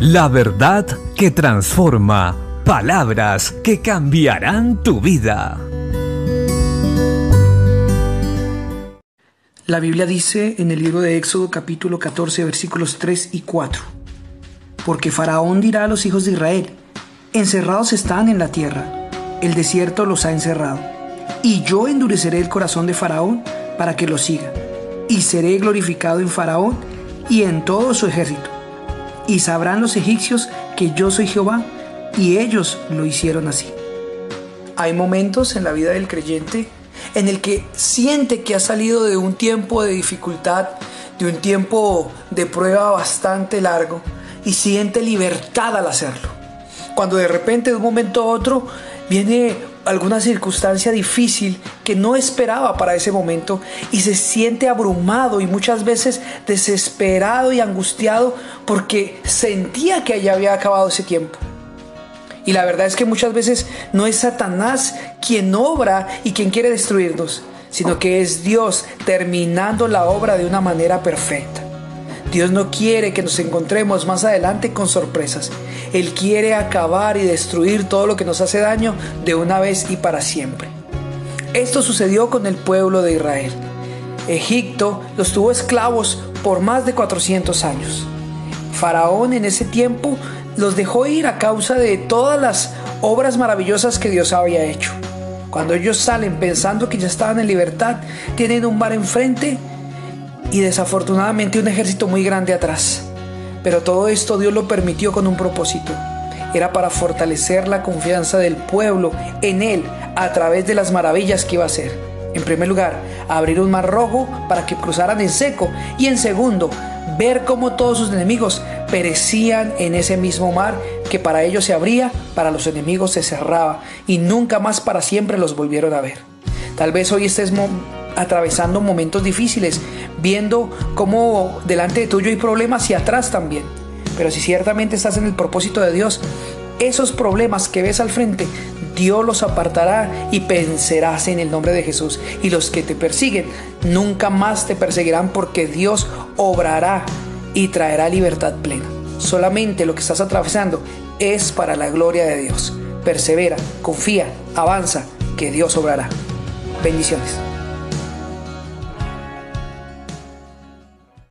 La verdad que transforma. Palabras que cambiarán tu vida. La Biblia dice en el libro de Éxodo capítulo 14 versículos 3 y 4. Porque Faraón dirá a los hijos de Israel, encerrados están en la tierra, el desierto los ha encerrado, y yo endureceré el corazón de Faraón para que lo siga, y seré glorificado en Faraón y en todo su ejército y sabrán los egipcios que yo soy Jehová, y ellos lo hicieron así. Hay momentos en la vida del creyente en el que siente que ha salido de un tiempo de dificultad, de un tiempo de prueba bastante largo, y siente libertad al hacerlo. Cuando de repente de un momento a otro viene alguna circunstancia difícil que no esperaba para ese momento y se siente abrumado y muchas veces desesperado y angustiado porque sentía que ya había acabado ese tiempo. Y la verdad es que muchas veces no es Satanás quien obra y quien quiere destruirnos, sino que es Dios terminando la obra de una manera perfecta. Dios no quiere que nos encontremos más adelante con sorpresas. Él quiere acabar y destruir todo lo que nos hace daño de una vez y para siempre. Esto sucedió con el pueblo de Israel. Egipto los tuvo esclavos por más de 400 años. Faraón en ese tiempo los dejó ir a causa de todas las obras maravillosas que Dios había hecho. Cuando ellos salen pensando que ya estaban en libertad, tienen un bar enfrente y desafortunadamente un ejército muy grande atrás. Pero todo esto Dios lo permitió con un propósito. Era para fortalecer la confianza del pueblo en Él a través de las maravillas que iba a hacer. En primer lugar, abrir un mar rojo para que cruzaran en seco. Y en segundo, ver cómo todos sus enemigos perecían en ese mismo mar que para ellos se abría, para los enemigos se cerraba y nunca más para siempre los volvieron a ver. Tal vez hoy estés atravesando momentos difíciles, viendo cómo delante de tuyo hay problemas y atrás también. Pero si ciertamente estás en el propósito de Dios, esos problemas que ves al frente, Dios los apartará y vencerás en el nombre de Jesús. Y los que te persiguen nunca más te perseguirán porque Dios obrará y traerá libertad plena. Solamente lo que estás atravesando es para la gloria de Dios. Persevera, confía, avanza, que Dios obrará. Bendiciones.